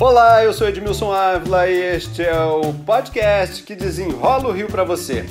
Olá, eu sou Edmilson Ávila e este é o podcast que desenrola o Rio para você.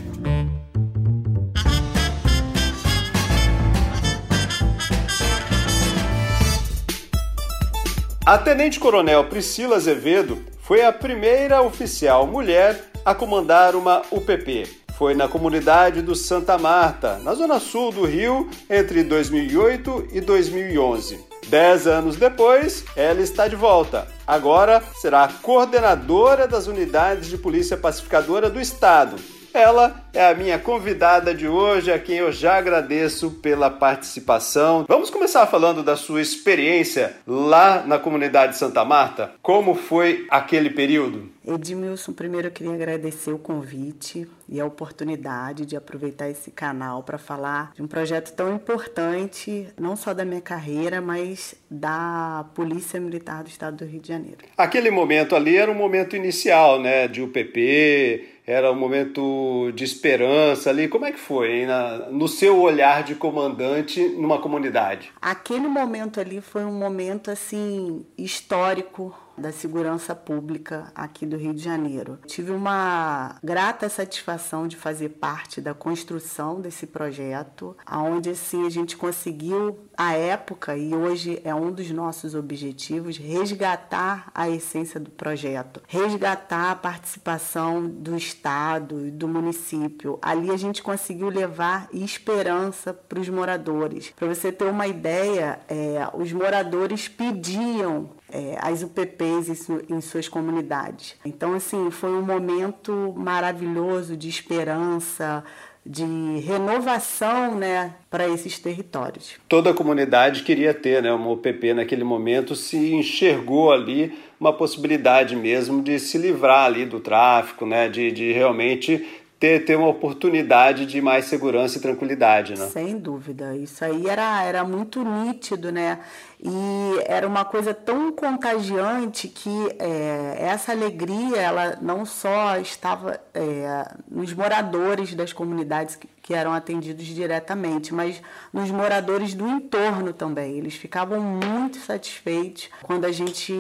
A tenente-coronel Priscila Azevedo foi a primeira oficial mulher a comandar uma UPP. Foi na comunidade do Santa Marta, na zona sul do Rio, entre 2008 e 2011. Dez anos depois, ela está de volta. Agora será a coordenadora das unidades de polícia pacificadora do Estado ela é a minha convidada de hoje, a quem eu já agradeço pela participação. Vamos começar falando da sua experiência lá na comunidade Santa Marta. Como foi aquele período? Edmilson, primeiro eu queria agradecer o convite e a oportunidade de aproveitar esse canal para falar de um projeto tão importante, não só da minha carreira, mas da Polícia Militar do Estado do Rio de Janeiro. Aquele momento ali era um momento inicial, né, de UPP, era um momento de esperança ali. Como é que foi, hein, na, no seu olhar de comandante numa comunidade? Aquele momento ali foi um momento assim histórico da segurança pública aqui do Rio de Janeiro. Tive uma grata satisfação de fazer parte da construção desse projeto, aonde assim a gente conseguiu à época e hoje é um dos nossos objetivos resgatar a essência do projeto, resgatar a participação do estado e do município. Ali a gente conseguiu levar esperança para os moradores. Para você ter uma ideia, é, os moradores pediam é, as UPPs em, su, em, suas comunidades. Então, assim, foi um momento maravilhoso de esperança, de renovação né, para esses territórios. Toda a comunidade queria ter né, uma UPP naquele momento, se enxergou ali uma possibilidade mesmo de se livrar ali do tráfico, né, de, de realmente ter, ter uma oportunidade de mais segurança e tranquilidade, né? Sem dúvida. Isso aí era, era muito nítido, né? E era uma coisa tão contagiante que é, essa alegria, ela não só estava é, nos moradores das comunidades que, que eram atendidos diretamente, mas nos moradores do entorno também. Eles ficavam muito satisfeitos quando a gente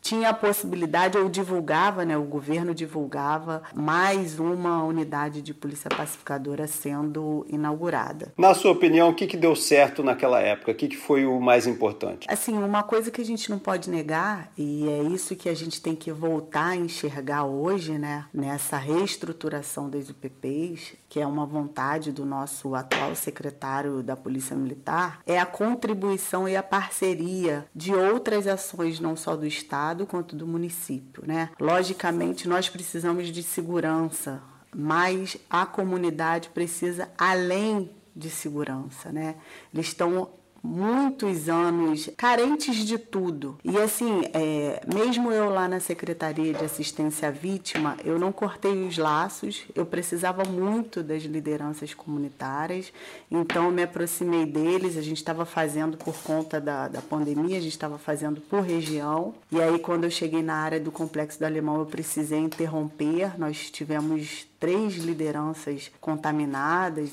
tinha a possibilidade, ou divulgava, né, o governo divulgava, mais uma unidade de polícia pacificadora sendo inaugurada. Na sua opinião, o que, que deu certo naquela época? O que, que foi o mais importante? Importante. Assim, uma coisa que a gente não pode negar, e é isso que a gente tem que voltar a enxergar hoje, né, nessa reestruturação das UPPs, que é uma vontade do nosso atual secretário da Polícia Militar, é a contribuição e a parceria de outras ações, não só do Estado quanto do município, né? Logicamente, nós precisamos de segurança, mas a comunidade precisa além de segurança, né? Eles estão muitos anos carentes de tudo. E assim, é, mesmo eu lá na Secretaria de Assistência à Vítima, eu não cortei os laços, eu precisava muito das lideranças comunitárias, então eu me aproximei deles, a gente estava fazendo por conta da, da pandemia, a gente estava fazendo por região. E aí, quando eu cheguei na área do Complexo do Alemão, eu precisei interromper, nós tivemos três lideranças contaminadas,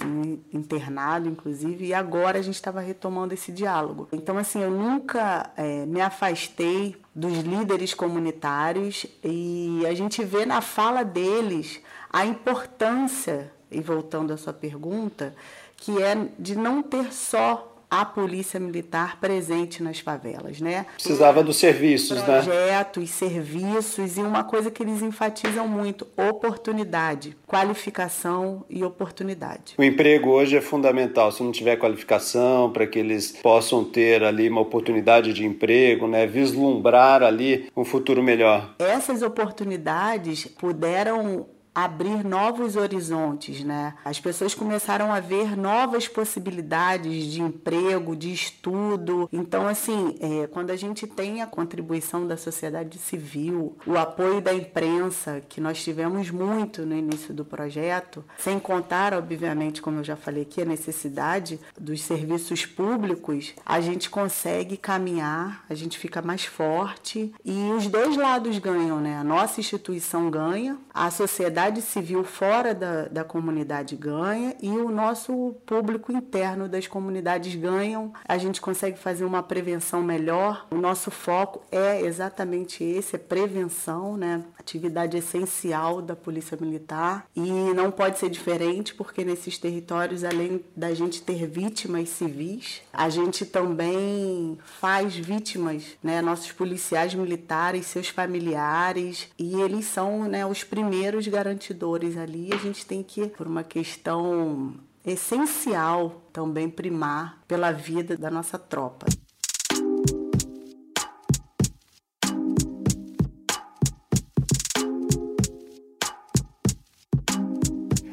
internado inclusive, e agora a gente estava retomando esse diálogo. Então, assim, eu nunca é, me afastei dos líderes comunitários e a gente vê na fala deles a importância, e voltando à sua pergunta, que é de não ter só a polícia militar presente nas favelas, né? Precisava dos serviços, Projetos, né? Projetos, serviços e uma coisa que eles enfatizam muito: oportunidade, qualificação e oportunidade. O emprego hoje é fundamental. Se não tiver qualificação, para que eles possam ter ali uma oportunidade de emprego, né? Vislumbrar ali um futuro melhor. Essas oportunidades puderam abrir novos horizontes, né? As pessoas começaram a ver novas possibilidades de emprego, de estudo. Então, assim, é, quando a gente tem a contribuição da sociedade civil, o apoio da imprensa, que nós tivemos muito no início do projeto, sem contar, obviamente, como eu já falei aqui, a necessidade dos serviços públicos, a gente consegue caminhar, a gente fica mais forte e os dois lados ganham, né? A nossa instituição ganha, a sociedade sociedade civil fora da, da comunidade ganha e o nosso público interno das comunidades ganham. A gente consegue fazer uma prevenção melhor. O nosso foco é exatamente esse, é prevenção, né? Atividade essencial da Polícia Militar e não pode ser diferente porque nesses territórios, além da gente ter vítimas civis, a gente também faz vítimas, né? Nossos policiais militares, seus familiares e eles são, né, os primeiros garantidores ali. A gente tem que, por uma questão essencial, também primar pela vida da nossa tropa.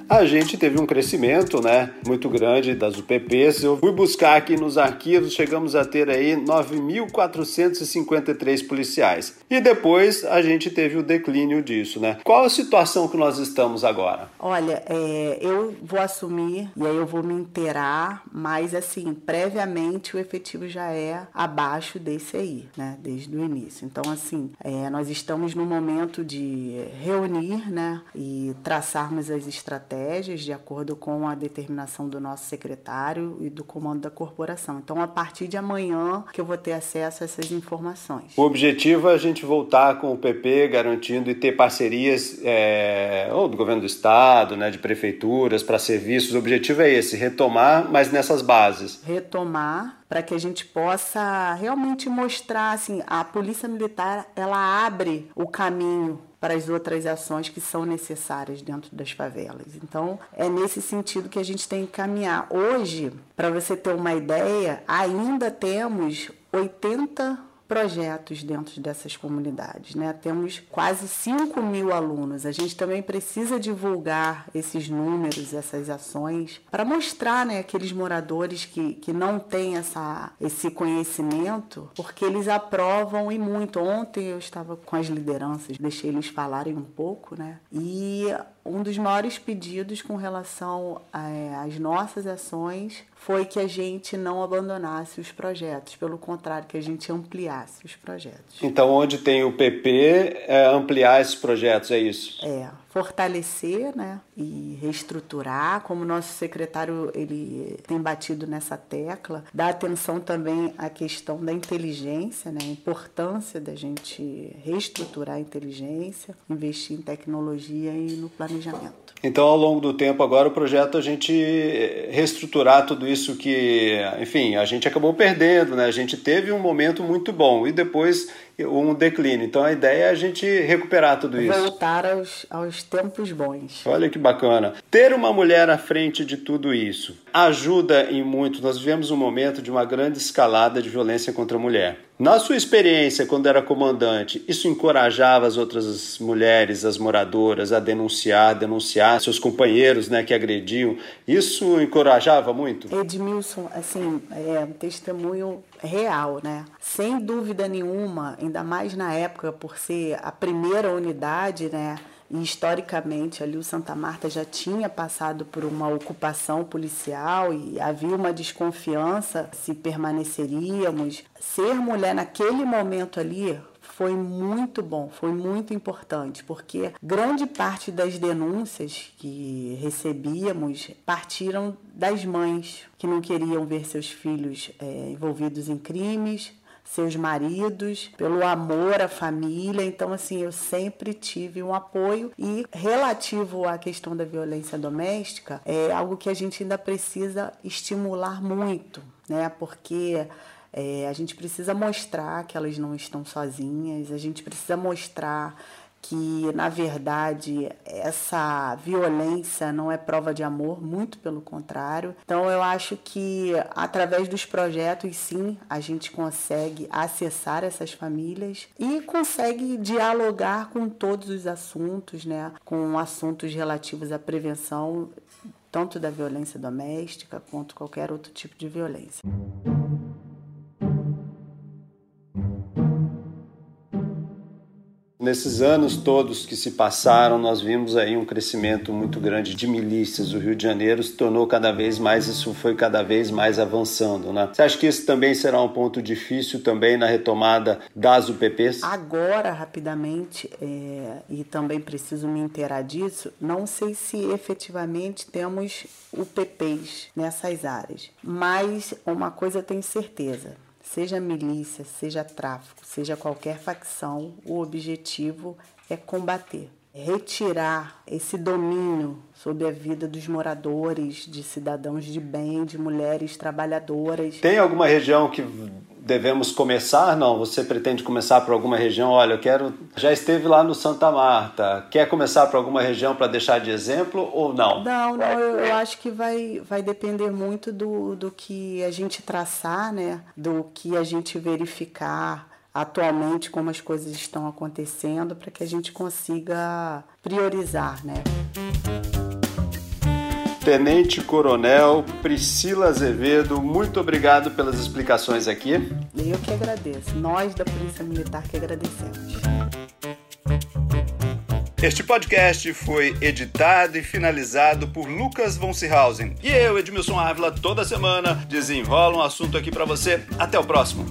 A gente teve um crescimento né, muito grande das UPPs. Eu fui buscar aqui nos arquivos, chegamos a ter aí 9.453 policiais. E depois a gente teve o declínio disso, né? Qual a situação que nós estamos agora? Olha, é, eu vou assumir e aí eu vou me inteirar, mas assim, previamente o efetivo já é abaixo desse aí, né? Desde o início. Então, assim, é, nós estamos no momento de reunir, né? E traçarmos as estratégias estratégias de acordo com a determinação do nosso secretário e do comando da corporação. Então, a partir de amanhã que eu vou ter acesso a essas informações. O objetivo é a gente voltar com o PP garantindo e ter parcerias é, ou do governo do estado, né, de prefeituras para serviços. O objetivo é esse, retomar, mas nessas bases. Retomar para que a gente possa realmente mostrar assim, a polícia militar ela abre o caminho para as outras ações que são necessárias dentro das favelas. Então, é nesse sentido que a gente tem que caminhar. Hoje, para você ter uma ideia, ainda temos 80 projetos dentro dessas comunidades. Né? Temos quase 5 mil alunos. A gente também precisa divulgar esses números, essas ações, para mostrar né, aqueles moradores que, que não têm essa, esse conhecimento, porque eles aprovam e muito. Ontem eu estava com as lideranças, deixei eles falarem um pouco, né? E um dos maiores pedidos com relação é, às nossas ações foi que a gente não abandonasse os projetos, pelo contrário, que a gente ampliasse os projetos. Então, onde tem o PP, é ampliar esses projetos, é isso? É, fortalecer né, e reestruturar, como nosso secretário ele tem batido nessa tecla, dar atenção também à questão da inteligência, né, a importância da gente reestruturar a inteligência, investir em tecnologia e no planejamento. Então, ao longo do tempo, agora o projeto a gente reestruturar tudo isso que, enfim, a gente acabou perdendo, né? A gente teve um momento muito bom e depois um declínio. Então a ideia é a gente recuperar tudo isso. Voltar aos, aos tempos bons. Olha que bacana. Ter uma mulher à frente de tudo isso ajuda em muito. Nós vivemos um momento de uma grande escalada de violência contra a mulher. Na sua experiência, quando era comandante, isso encorajava as outras mulheres, as moradoras, a denunciar, denunciar seus companheiros né, que agrediam? Isso encorajava muito? Edmilson, assim, é um testemunho real, né? Sem dúvida nenhuma, ainda mais na época, por ser a primeira unidade, né? E historicamente ali o Santa Marta já tinha passado por uma ocupação policial e havia uma desconfiança se permaneceríamos. Ser mulher naquele momento ali foi muito bom, foi muito importante, porque grande parte das denúncias que recebíamos partiram das mães que não queriam ver seus filhos é, envolvidos em crimes, seus maridos, pelo amor à família. Então, assim, eu sempre tive um apoio e relativo à questão da violência doméstica, é algo que a gente ainda precisa estimular muito, né? Porque é, a gente precisa mostrar que elas não estão sozinhas, a gente precisa mostrar que, na verdade, essa violência não é prova de amor, muito pelo contrário. Então, eu acho que através dos projetos, sim, a gente consegue acessar essas famílias e consegue dialogar com todos os assuntos, né? Com assuntos relativos à prevenção, tanto da violência doméstica quanto qualquer outro tipo de violência. Nesses anos todos que se passaram, nós vimos aí um crescimento muito grande de milícias. O Rio de Janeiro se tornou cada vez mais, isso foi cada vez mais avançando, né? Você acha que esse também será um ponto difícil também na retomada das UPPs? Agora, rapidamente, é, e também preciso me inteirar disso, não sei se efetivamente temos UPPs nessas áreas, mas uma coisa tenho certeza, seja milícia, seja tráfico, seja qualquer facção, o objetivo é combater, retirar esse domínio sobre a vida dos moradores, de cidadãos de bem, de mulheres trabalhadoras. Tem alguma região que devemos começar? Não, você pretende começar por alguma região? Olha, eu quero. Já esteve lá no Santa Marta. Quer começar por alguma região para deixar de exemplo ou não? Não, não. Eu, eu, acho que vai, vai depender muito do, do que a gente traçar, né? Do que a gente verificar atualmente como as coisas estão acontecendo para que a gente consiga priorizar, né? Tenente Coronel Priscila Azevedo, muito obrigado pelas explicações aqui. Eu que agradeço. Nós da Polícia Militar que agradecemos. Este podcast foi editado e finalizado por Lucas von Seehausen. E eu, Edmilson Ávila, toda semana desenrola um assunto aqui para você. Até o próximo.